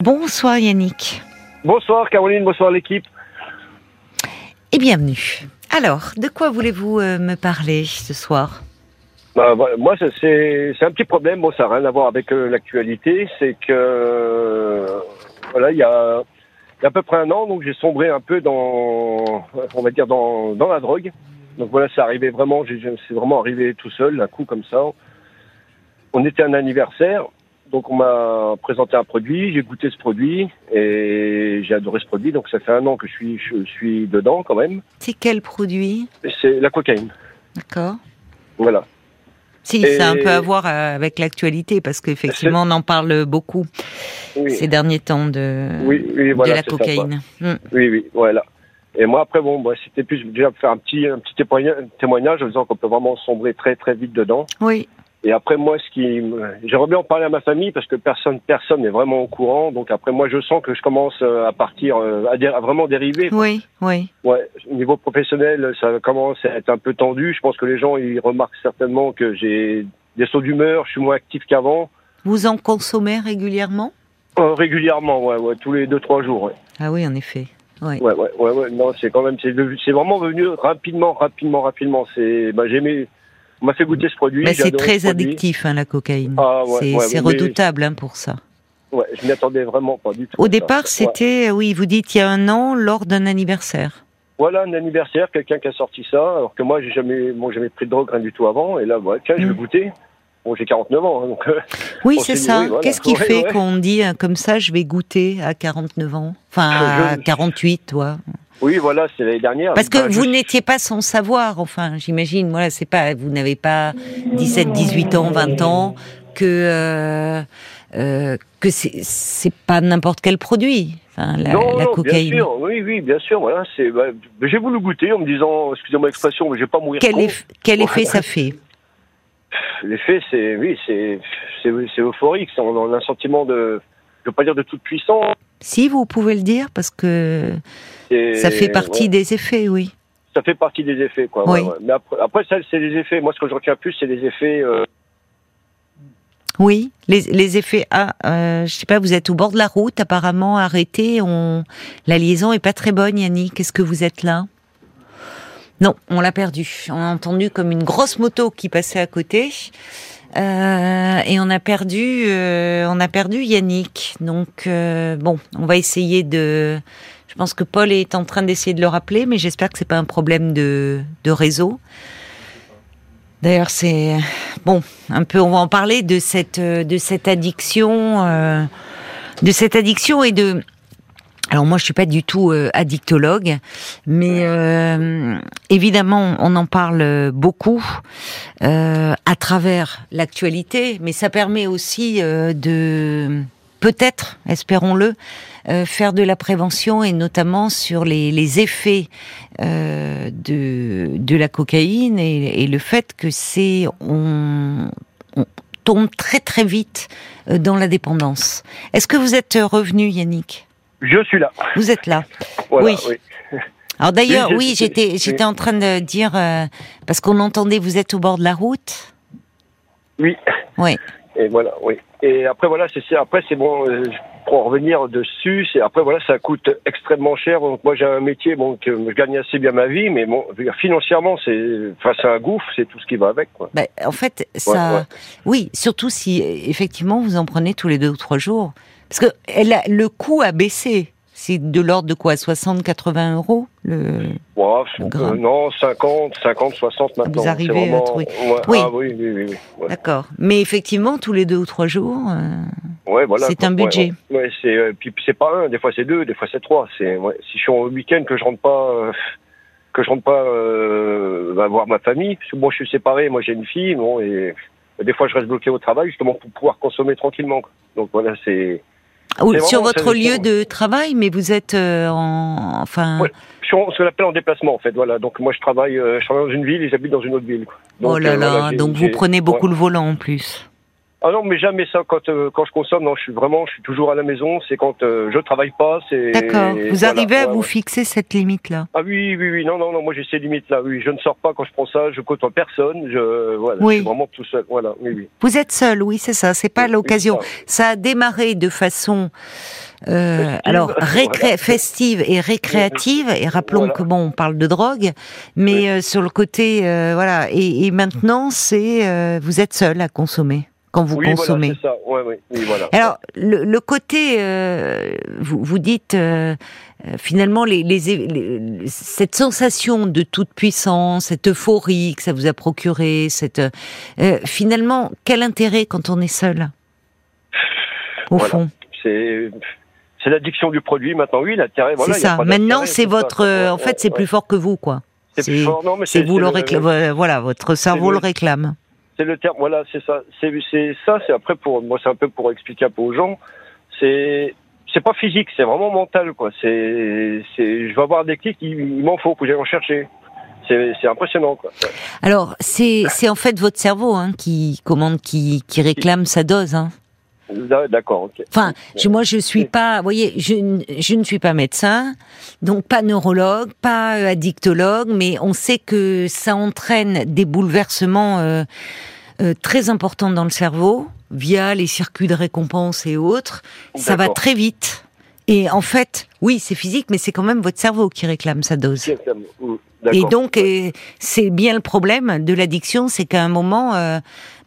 Bonsoir Yannick. Bonsoir Caroline, bonsoir l'équipe. Et bienvenue. Alors, de quoi voulez-vous euh, me parler ce soir? Bah, Moi, c'est un petit problème. Bon, ça n'a rien à voir avec euh, l'actualité. C'est que, euh, voilà, il y a, à peu près un an, donc j'ai sombré un peu dans, on va dire, dans, dans la drogue. Donc voilà, c'est arrivé vraiment, c'est vraiment arrivé tout seul, un coup comme ça. On était un anniversaire donc on m'a présenté un produit, j'ai goûté ce produit et j'ai adoré ce produit. Donc ça fait un an que je suis, je suis dedans quand même. C'est quel produit? C'est la cocaïne. D'accord. Voilà. Si, ça a un peu à voir euh, avec l'actualité parce qu'effectivement on en parle beaucoup ces derniers temps de, de la cocaïne. Hmm. Oui, oui, voilà. Et moi après bon, bah, c'était plus déjà faire un petit un petit témoignage en disant qu'on peut vraiment sombrer très très vite dedans. Oui. Et après moi, ce qui, j'aimerais bien en parler à ma famille parce que personne, personne n'est vraiment au courant. Donc après moi, je sens que je commence euh, à partir, euh, à, vraiment dériver. Oui, oui. Ouais, au niveau professionnel, ça commence à être un peu tendu. Je pense que les gens, ils remarquent certainement que j'ai des sauts d'humeur, je suis moins actif qu'avant. Vous en consommez régulièrement? Euh, Régulièrement, ouais, ouais, tous les deux trois jours. Ouais. Ah oui, en effet. Ouais, ouais, ouais, ouais, ouais. Non, c'est quand même, c'est, c'est vraiment venu rapidement, rapidement, rapidement. C'est, bah, j'ai mis on m'a fait goûter ce produit. Mais c'est très addictif, hein, la cocaïne. Ah, c'est redoutable hein, pour ça. Ouais, je m'y attendais vraiment pas du tout. Au départ, c'était, oui, vous dites il y a un an, lors d'un anniversaire. Voilà, un anniversaire, quelqu'un qui a sorti ça, alors que moi, j'ai jamais, bon, jamais pris de drogue, rien du tout avant, et là, voilà, tiens, je vais mm. goûter. Bon, j'ai 49 ans, hein, donc. Euh, oui, c'est ça. Qu'est-ce qui fait qu'on dit euh, comme ça, je vais goûter à 49 ans? Enfin, à 48, toi oui, voilà, c'est l'année dernière. Parce que vous n'étiez pas sans savoir, enfin, j'imagine, voilà, c'est pas, vous n'avez pas 17, 18 ans, 20 ans, que euh, euh, que c'est pas n'importe quel produit, enfin, la, la cocaïne. Bien sûr, oui, oui, bien sûr, voilà, c'est. Bah, j'ai voulu goûter en me disant, excusez-moi l'expression, mais je vais pas mourir. Quel, quel effet ça fait? L'effet, c'est, oui, c'est, c'est euphorique. On a un sentiment de, je veux pas dire de toute puissance. Si vous pouvez le dire, parce que ça fait partie des effets, oui. Ça fait partie des effets, quoi. Oui. Mais après, après ça, c'est les effets. Moi, ce que je retiens plus, c'est les effets. Euh, oui, les, les, effets. Ah, euh, je sais pas. Vous êtes au bord de la route, apparemment arrêté. On, la liaison est pas très bonne, Yannick. Qu'est-ce que vous êtes là? Non, on l'a perdu. On a entendu comme une grosse moto qui passait à côté. Euh, et on a perdu, euh, on a perdu Yannick. Donc euh, bon, on va essayer de je pense que Paul est en train d'essayer de le rappeler, mais j'espère que c'est pas un problème de, réseau. D'ailleurs, c'est bon, un peu. On va en parler de cette de cette addiction, euh, de cette addiction et de. Alors moi, je suis pas du tout euh, addictologue, mais euh, évidemment, on en parle beaucoup à travers l'actualité, mais ça permet aussi de peut-être, espérons-le, euh, faire de la prévention et notamment sur les, les effets euh, de, de la cocaïne et, et le fait que c'est on, on, tombe très très vite euh, dans la dépendance. Est-ce que vous êtes revenu, Yannick? Je suis là. Vous êtes là. oui. Alors d'ailleurs, oui, j'étais j'étais en train de dire euh, parce qu'on entendait vous êtes au bord de la route. Oui. Oui. Et voilà, oui. Et après voilà, c'est après c'est bon. Euh, pour en revenir dessus, c'est après voilà, ça coûte extrêmement cher. Donc moi j'ai un métier bon que je gagne assez bien ma vie, mais bon financièrement c'est face à un gouffre, c'est tout ce qui va avec quoi. Bah, en fait ça, oui, surtout si effectivement vous en prenez tous les deux ou trois jours, parce que elle a, le coût a baissé. C'est de l'ordre de quoi 60, 80 euros le, Non, 50, 50, 60 maintenant. Vous arrivez à trouver. oui. Ah, oui, oui, oui, D'accord. Mais effectivement, tous les deux ou trois jours, euh, voilà, c'est un budget. C'est euh, puis c'est pas un, des fois c'est deux, des fois c'est trois. C'est si je suis au week-end que je rentre pas. Euh, que je rentre pas bah, voir ma famille, parce que bon, je suis séparé, moi j'ai une fille, bon, et des fois je reste bloqué au travail justement pour pouvoir consommer tranquillement. Donc voilà, c'est sur votre lieu de travail, mais vous êtes euh, en, enfin. je suis ce qu'on appelle en déplacement en fait. Voilà, donc moi je travaille, euh, je travaille dans une ville et j'habite dans une autre ville. oh là euh, là, donc vous prenez beaucoup le volant en plus. Ah non, mais jamais ça. Quand euh, quand je consomme, non, je suis vraiment, je suis toujours à la maison. C'est quand euh, je travaille pas. C'est. D'accord. Vous arrivez à vous fixer cette limite-là? Ah oui, oui, oui. Non, non, non. Moi, j'ai ces limites-là. Oui, je ne sors pas quand je prends ça. Je côtoie personne. Je voilà. Oui. Je suis vraiment tout seul. Voilà. Oui, oui. Vous êtes seul, oui, c'est ça. C'est pas l'occasion. ça. a démarré de façon. Euh, alors récré festive et récréative et rappelons que bon on parle de drogue mais euh, sur le côté voilà et, et maintenant c'est vous êtes seul à consommer quand vous consommez. Voilà, ça. Ouais, oui, voilà. Alors le, le côté, euh, vous, vous dites euh, finalement les, les, cette sensation de toute puissance, cette euphorie que ça vous a procuré, cette euh, finalement quel intérêt quand on est seul au fond? C'est l'addiction du produit maintenant. Oui, l'intérêt. Voilà, c'est ça. Maintenant, c'est votre. en fait, c'est plus fort que vous, quoi. C'est vous le réclame. Voilà, votre cerveau le réclame c'est le terme. Voilà, c'est ça. C'est ça. C'est après pour moi, c'est un peu pour expliquer un peu aux gens. C'est c'est pas physique, c'est vraiment mental, quoi. C'est je vais avoir des clics, il, m'en faut que j'aille en chercher. C'est impressionnant, quoi. Alors c'est c'est en fait votre cerveau hein, qui commande, qui qui réclame sa dose. Hein. D'accord. ok. Enfin, je, moi, je suis pas. Vous voyez, je, je, ne suis pas médecin, donc pas neurologue, pas addictologue, mais on sait que ça entraîne des bouleversements euh, euh, très importants dans le cerveau via les circuits de récompense et autres. Ça va très vite. Et en fait, oui, c'est physique, mais c'est quand même votre cerveau qui réclame sa dose. Et donc, c'est bien le problème de l'addiction, c'est qu'à un moment, euh,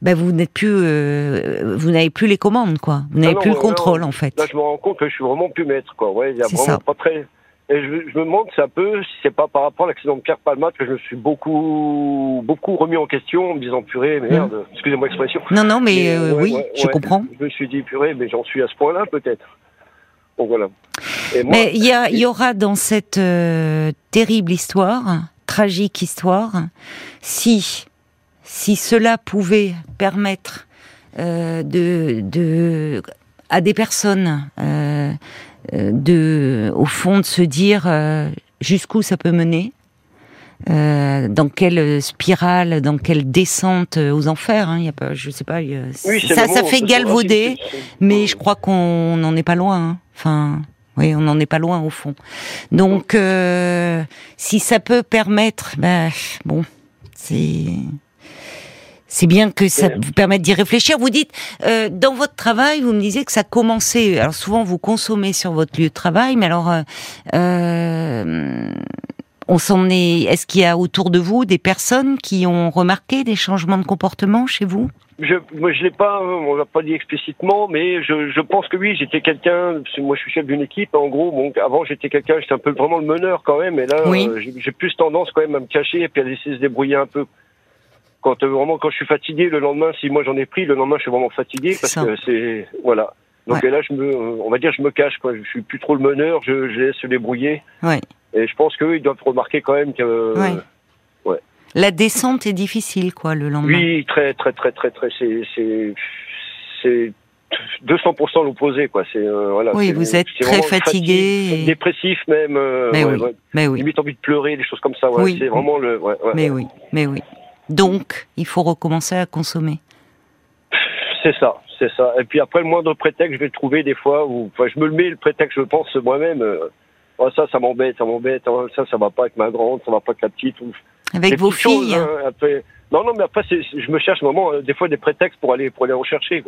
ben vous n'êtes plus, euh, vous n'avez plus les commandes, quoi. Vous n'avez plus le contrôle, en fait. Là, je me rends compte que je suis vraiment plus maître, quoi. Ouais, il y a vraiment pas très. Et je, je, me demande, c'est un peu, si c'est pas par rapport à l'accident de Pierre Palmat que je me suis beaucoup, beaucoup remis en question en me disant purée, merde, mmh. excusez-moi l'expression. Non, non, mais, euh, oui, je comprends. Je me suis dit purée, mais j'en suis à ce point-là peut-être. Donc voilà. mais il y, y, aura dans cette terrible histoire, tragique histoire, si si cela pouvait permettre euh, de, de, à des personnes euh, euh, de, au fond, de se dire euh, jusqu'où ça peut mener, euh, dans quelle spirale, dans quelle descente aux enfers. Hein, y a pas, je sais pas. ça, ça fait galvauder, mais je crois qu'on n'en est pas loin. Hein. Enfin. Oui, on n'en est pas loin au fond. Donc, euh, si ça peut permettre, ben bon, c'est c'est bien que ça vous permette d'y réfléchir. Vous dites, euh, dans votre travail, vous me disiez que ça commençait. Alors souvent, vous consommez sur votre lieu de travail, mais alors, euh, euh on s'en est. Est-ce qu'il y a autour de vous des personnes qui ont remarqué des changements de comportement chez vous? Je, moi, je l'ai pas, on l'a pas dit explicitement, mais je, je pense que oui, j'étais quelqu'un. Moi, je suis chef d'une équipe. En gros, bon, avant, j'étais quelqu'un, j'étais un peu vraiment le meneur quand même. Et là, euh, j'ai plus tendance quand même à me cacher et puis à laisser se débrouiller un peu quand euh, vraiment quand je suis fatigué le lendemain, si moi j'en ai pris, le lendemain je suis vraiment fatigué parce que c'est voilà. Donc là je me, on va dire je me cache quoi. Je suis plus trop le meneur, je, je laisse se débrouiller. Ouais. Et je pense qu'eux ils doivent remarquer quand même que. Ouais. La descente est difficile quoi le lendemain. Oui, très très très très très c'est c'est c'est 200% l'opposé quoi. C'est euh, voilà. Oui, vous êtes très fatigué, dépressif même. Euh, mais, oui. mais oui. Limite envie de pleurer, des choses comme ça. Ouais. Oui. C'est vraiment le. mais oui, mais oui. Donc, il faut recommencer à consommer. C'est ça, c'est ça. Et puis après, le moindre prétexte, je vais le trouver des fois où, enfin, je me le mets le prétexte, je pense moi-même. Euh, oh, ça, ça m'embête, ça m'embête. Oh, ça, ça va pas avec ma grande, ça va pas avec la petite. avec vos filles. Hein, après... Non, non, mais après, je me cherche moment, euh, des fois des prétextes pour aller, pour aller rechercher.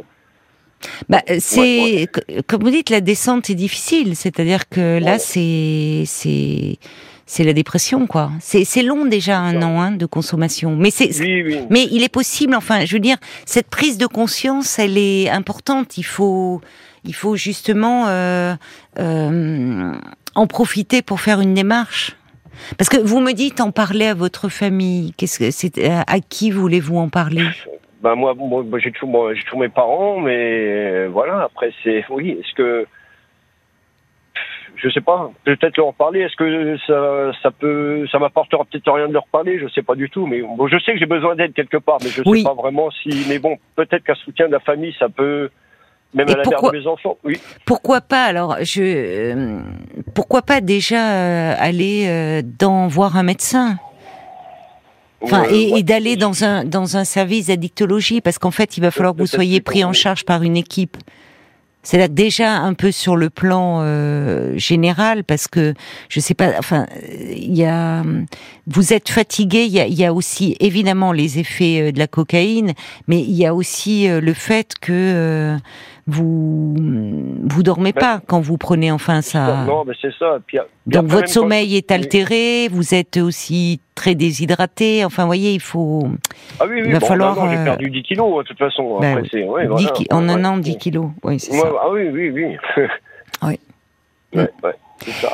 Bah, c'est comme vous dites, la descente est difficile. C'est-à-dire que là, c'est c'est c'est la dépression, quoi. C'est long déjà un an hein, de consommation, mais c'est mais il est possible. Enfin, je veux dire, cette prise de conscience, elle est importante. Il faut il faut justement euh, euh, en profiter pour faire une démarche. Parce que vous me dites en parler à votre famille. Qu'est-ce que c'est à qui voulez-vous en parler? Ben moi, moi j'ai tous mes parents, mais voilà. Après, c'est oui. Est-ce que je sais pas, peut-être leur parler. Est-ce que ça, ça peut, ça m'apportera peut-être rien de leur parler, je sais pas du tout. Mais bon, je sais que j'ai besoin d'aide quelque part, mais je sais pas vraiment si. Mais bon, peut-être qu'un soutien de la famille, ça peut. Même à la pourquoi, de mes enfants, oui. Pourquoi pas Alors, je, euh, pourquoi pas déjà euh, aller euh, dans voir un médecin? Enfin, et, ouais. et d'aller dans un dans un service d'addictologie, parce qu'en fait, il va falloir que vous soyez pris en oui. charge par une équipe. C'est là déjà un peu sur le plan euh, général, parce que je sais pas. Enfin, il y a, vous êtes fatigué. Il y a, y a aussi évidemment les effets euh, de la cocaïne, mais il y a aussi euh, le fait que vous vous dormez Ben, pas quand vous prenez enfin ça. Non, mais c'est ça. Puis, puis Donc votre quand- sommeil est altéré, vous êtes aussi très déshydraté. Enfin, vous voyez, il faut Ah oui, oui, il va bon, falloir, non, non, euh, j'ai perdu 10 kilos, de toute façon. Bah Après, oui. ouais, 10 voilà. ki- en un Ouais, an 10 ouais. kilos. Oui, c'est Ouais, ça. ah oui, oui, oui. Oui.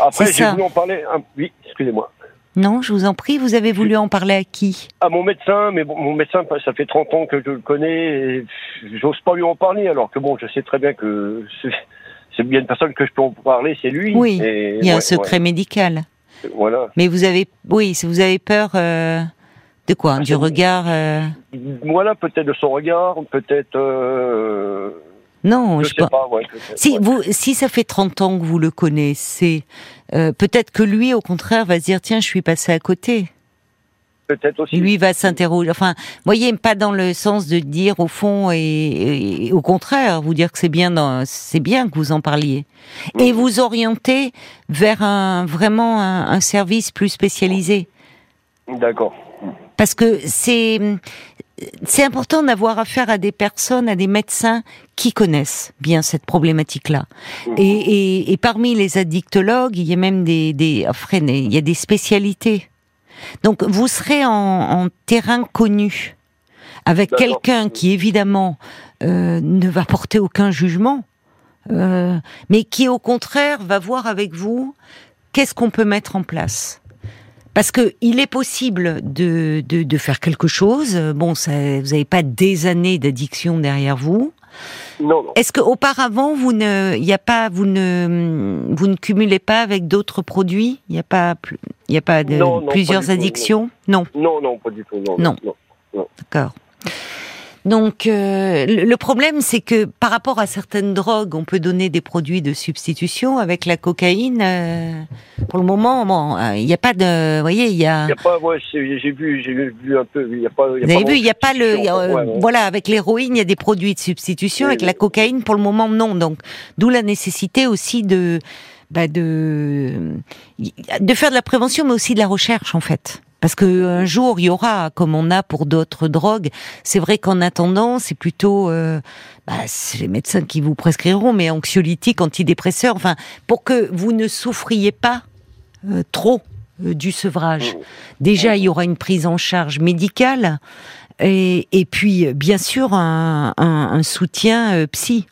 Après, j'ai voulu en parler. un- Oui, excusez-moi. Non, je vous en prie, vous avez voulu en parler à qui? À mon médecin, mais bon, mon médecin, ça fait 30 ans que je le connais, et j'ose pas lui en parler, alors que bon, je sais très bien que c'est, bien une personne que je peux en parler, c'est lui. Oui, Et Il y a un ouais, secret médical. voilà. Mais vous avez, oui, vous avez peur euh, de quoi? Du c'est- regard euh, Voilà, peut-être de son regard, peut-être. Euh, Non, je je sais pas, ouais. Si ouais. vous, si ça fait 30 ans que vous le connaissez, euh, peut-être que lui, au contraire, va se dire tiens, je suis passé à côté. Peut-être aussi. Lui va s'interroger. Enfin, voyez, pas dans le sens de dire au fond et, et au contraire, vous dire que c'est bien, dans- c'est bien que vous en parliez et vous orienter vers un vraiment un, un service plus spécialisé. D'accord. Parce que c'est c'est important d'avoir affaire à des personnes, à des médecins qui connaissent bien cette problématique-là. Mhm. Et, et, et parmi les addictologues, il y a même des, des enfin, il y a des spécialités. Donc vous serez en, en terrain connu avec quelqu'un qui évidemment euh, ne va porter aucun jugement, euh, mais qui au contraire va voir avec vous qu'est-ce qu'on peut mettre en place. Parce que il est possible de, de, de faire quelque chose. Bon, ça, vous n'avez pas des années d'addiction derrière vous. Non, non. Est-ce que auparavant vous ne, il y a pas, vous ne, vous ne cumulez pas avec d'autres produits? Il n'y a pas, il a pas de Non, non, pas plusieurs tout, addictions? Non, Non, non, pas du tout. Non. Non. non. d'accord. Donc euh, le problème, c'est que par rapport à certaines drogues, on peut donner des produits de substitution. Avec la cocaïne, euh, pour le moment, bon, euh, il n'y a pas de, vous voyez, il y a. Il y a pas, ouais, j'ai vu, j'ai vu un peu. Il y a pas. il y a Vous avez vu, il n'y a pas le, il y a, euh, Ouais, ouais. voilà, avec l'héroïne, il y a des produits de substitution. Oui, avec oui. la cocaïne, pour le moment, non. Donc, d'où la nécessité aussi de, bah, de, de faire de la prévention, mais aussi de la recherche, en fait. Parce que un jour, il y aura, comme on a pour d'autres drogues. C'est vrai qu'en attendant, c'est plutôt, euh, bah, c'est les médecins qui vous prescriront, mais anxiolytiques, antidépresseurs, enfin, pour que vous ne souffriez pas euh, trop euh, du sevrage. Déjà, il y aura une prise en charge médicale et, et puis, bien sûr, un, un, un soutien euh, psy.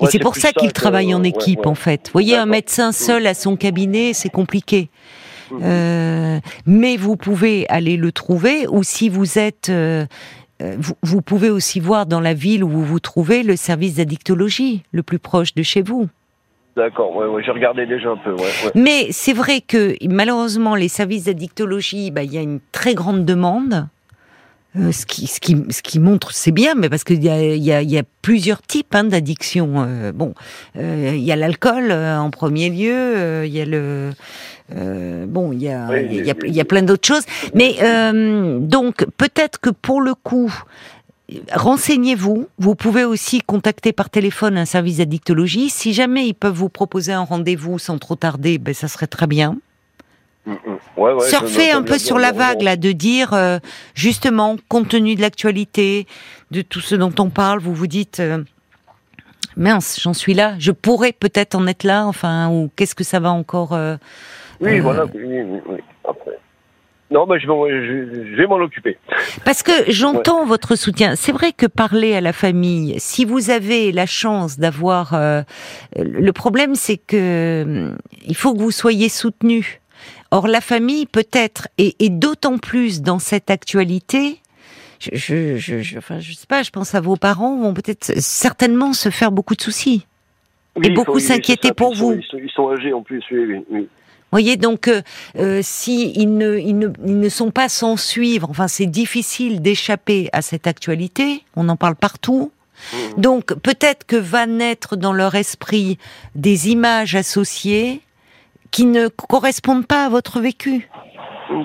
Et Ouais, c'est pour ça qu'il travaille en équipe, ouais. en fait. Vous voyez, un médecin seul à son cabinet, c'est compliqué. Mhm. Euh, mais vous pouvez aller le trouver, ou si vous êtes... euh, euh, vous, vous pouvez aussi voir dans la ville où vous vous trouvez le service d'addictologie le plus proche de chez vous. D'accord, ouais, ouais, j'ai regardé déjà un peu, ouais, ouais. Mais c'est vrai que malheureusement, les services d'addictologie, bah, il y a une très grande demande. Euh, ce, qui, ce, qui, ce qui montre, c'est bien, mais parce qu'il y a, il y, a, il y a plusieurs types hein, d'addiction. Euh, bon, euh, il y a l'alcool euh, en premier lieu, euh, il y a le, euh, bon, il y a, Oui, il y a, oui, il y a plein d'autres choses. Mais euh, donc peut-être que pour le coup, renseignez-vous. Vous pouvez aussi contacter par téléphone un service d'addictologie. Si jamais ils peuvent vous proposer un rendez-vous sans trop tarder, ben ça serait très bien. Mm, mm. Ouais, je- un peu sur la vague là, de dire euh, justement, compte tenu de l'actualité, de tout ce dont on parle, vous vous dites. euh, Mince, j'en suis là. Je pourrais peut-être en être là. Enfin, ou qu'est-ce que ça va encore euh, Oui, voilà, oui, oui, après. Non, mais je vais, je, je vais m'en occuper. Parce que j'entends votre soutien. C'est vrai que parler à la famille, si vous avez la chance d'avoir, le problème c'est que il faut que vous soyez soutenu. Or la famille peut-être et, et d'autant plus dans cette actualité. Je, je, je, je, enfin, je sais pas. Je pense à vos parents vont peut-être certainement se faire beaucoup de soucis. Oui, il beaucoup s'inquiéter pour ils sont- vous. Ils sont, ils sont âgés en plus, oui, oui. oui. voyez, donc euh, euh, si ils ne, ils ne, ils ne sont pas sans suivre, enfin c'est difficile d'échapper à cette actualité. On en parle partout. Mhm. Donc peut-être que va naître dans leur esprit des images associées qui ne correspondent pas à votre vécu.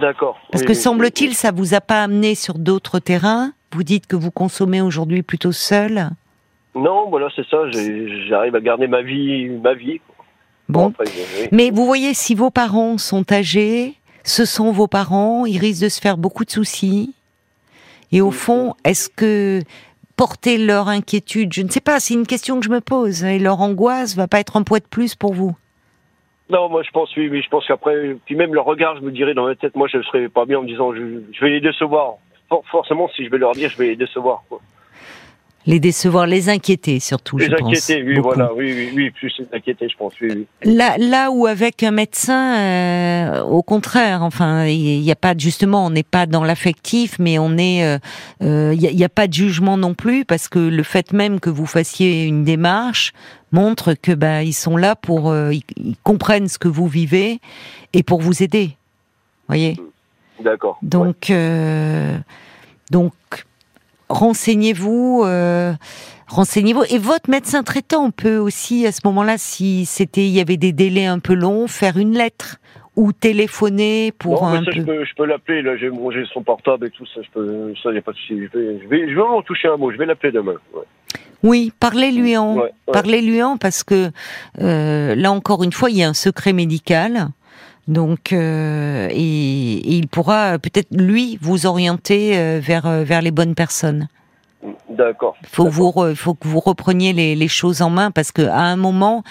D'accord. Parce Oui, que oui, semble-t-il, oui. ça vous a pas amené sur d'autres terrains. Vous dites que vous consommez aujourd'hui plutôt seul. Non, voilà, c'est ça. J'arrive à garder ma vie, ma vie. Bon. après. Mais vous voyez, si vos parents sont âgés, ce sont vos parents, ils risquent de se faire beaucoup de soucis. Et au fond, est-ce que porter leur inquiétude, je ne sais pas, c'est une question que je me pose, et leur angoisse va pas être un poids de plus pour vous Non, moi je pense, oui, oui, je pense qu'après, puis même le regard, je me dirais dans ma tête, moi je serais pas bien en me disant, je, je vais les décevoir. For- forcément, si je vais leur dire, je vais les décevoir. Quoi. Les décevoir, les inquiéter surtout, Les je pense. inquiéter, oui, beaucoup. voilà, oui, oui, oui, plus les inquiéter, je pense, oui, oui. Là, là où avec un médecin, euh, au contraire, enfin, il n'y a pas justement, on n'est pas dans l'affectif, mais on est, euh, euh, il n'y a, pas de jugement non plus, parce que le fait même que vous fassiez une démarche montre que bah ils sont là pour, euh, ils, ils comprennent ce que vous vivez et pour vous aider. Voyez? D'accord. Ouais. Donc, euh, donc, renseignez-vous, euh, renseignez-vous. Et votre médecin traitant peut aussi, à ce moment-là, si c'était, il y avait des délais un peu longs, faire une lettre ou téléphoner pour non, un ça, peu. je peux, je peux l'appeler, là, j'ai j'ai son portable et tout ça, je peux, ça, y a pas de souci. Je vais, je vais, je vais en toucher un mot, je vais l'appeler demain. Ouais. Oui, parlez-lui en, Ouais, ouais. parlez-lui en, parce que euh, là encore une fois, il y a un secret médical. Donc, euh, et, et il pourra peut-être lui vous orienter euh, vers euh, vers les bonnes personnes. D'accord. faut vous re- faut que vous repreniez les, les choses en main parce que à un moment,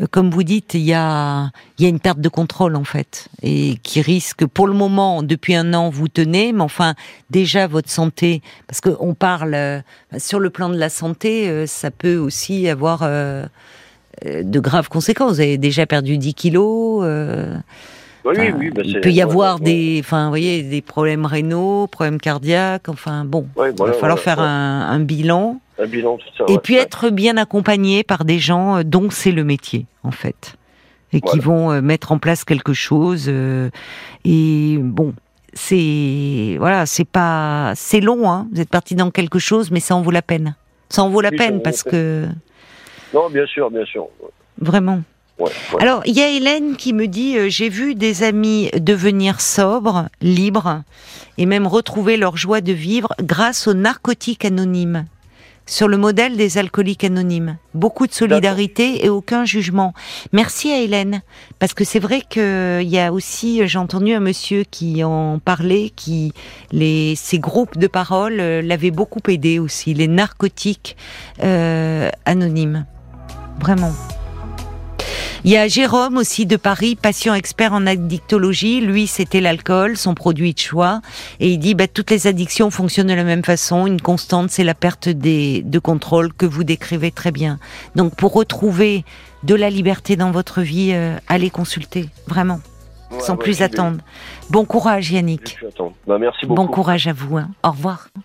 euh, comme vous dites, il y a il y a une perte de contrôle en fait et qui risque pour le moment depuis un an vous tenez, mais enfin déjà votre santé parce que on parle sur le plan de la santé, euh, ça peut aussi avoir euh, de graves conséquences. Vous avez déjà perdu 10 kilos. euh, Oui, oui, Enfin, oui, bah, il peut y avoir ouais, des, enfin, vous voyez, des problèmes rénaux, problèmes cardiaques. Enfin, bon, ouais, il va falloir voilà, faire ouais. un, un bilan un bilan, tout ça. et puis être bien accompagné par des gens euh, dont c'est le métier, en fait, et qui vont euh, mettre en place quelque chose. euh, et bon, c'est voilà, c'est pas, c'est long. Hein, vous êtes parti dans quelque chose, mais ça en vaut la peine. Ça en vaut la Oui, peine parce que Non, bien sûr, bien sûr. Vraiment. Ouais, ouais. Alors, il y a Hélène qui me dit euh, J'ai vu des amis devenir sobres, libres, et même retrouver leur joie de vivre grâce aux narcotiques anonymes, sur le modèle des alcooliques anonymes. Beaucoup de solidarité et aucun jugement. Merci à Hélène, parce que c'est vrai qu'il y a aussi, j'ai entendu un monsieur qui en parlait, qui les ces groupes de parole euh, l'avaient beaucoup aidé aussi, les narcotiques euh, anonymes. Vraiment. Il y a Jérôme aussi de Paris, patient expert en addictologie. Lui, c'était l'alcool, son produit de choix. Et il dit, bah, toutes les addictions fonctionnent de la même façon. Une constante, c'est la perte des, de contrôle que vous décrivez très bien. Donc, pour retrouver de la liberté dans votre vie, euh, allez consulter. Vraiment. Ouais, sans ouais, plus vais- attendre. Bon courage, Yannick. Bah, merci beaucoup. Bon courage à vous. hein. Au revoir.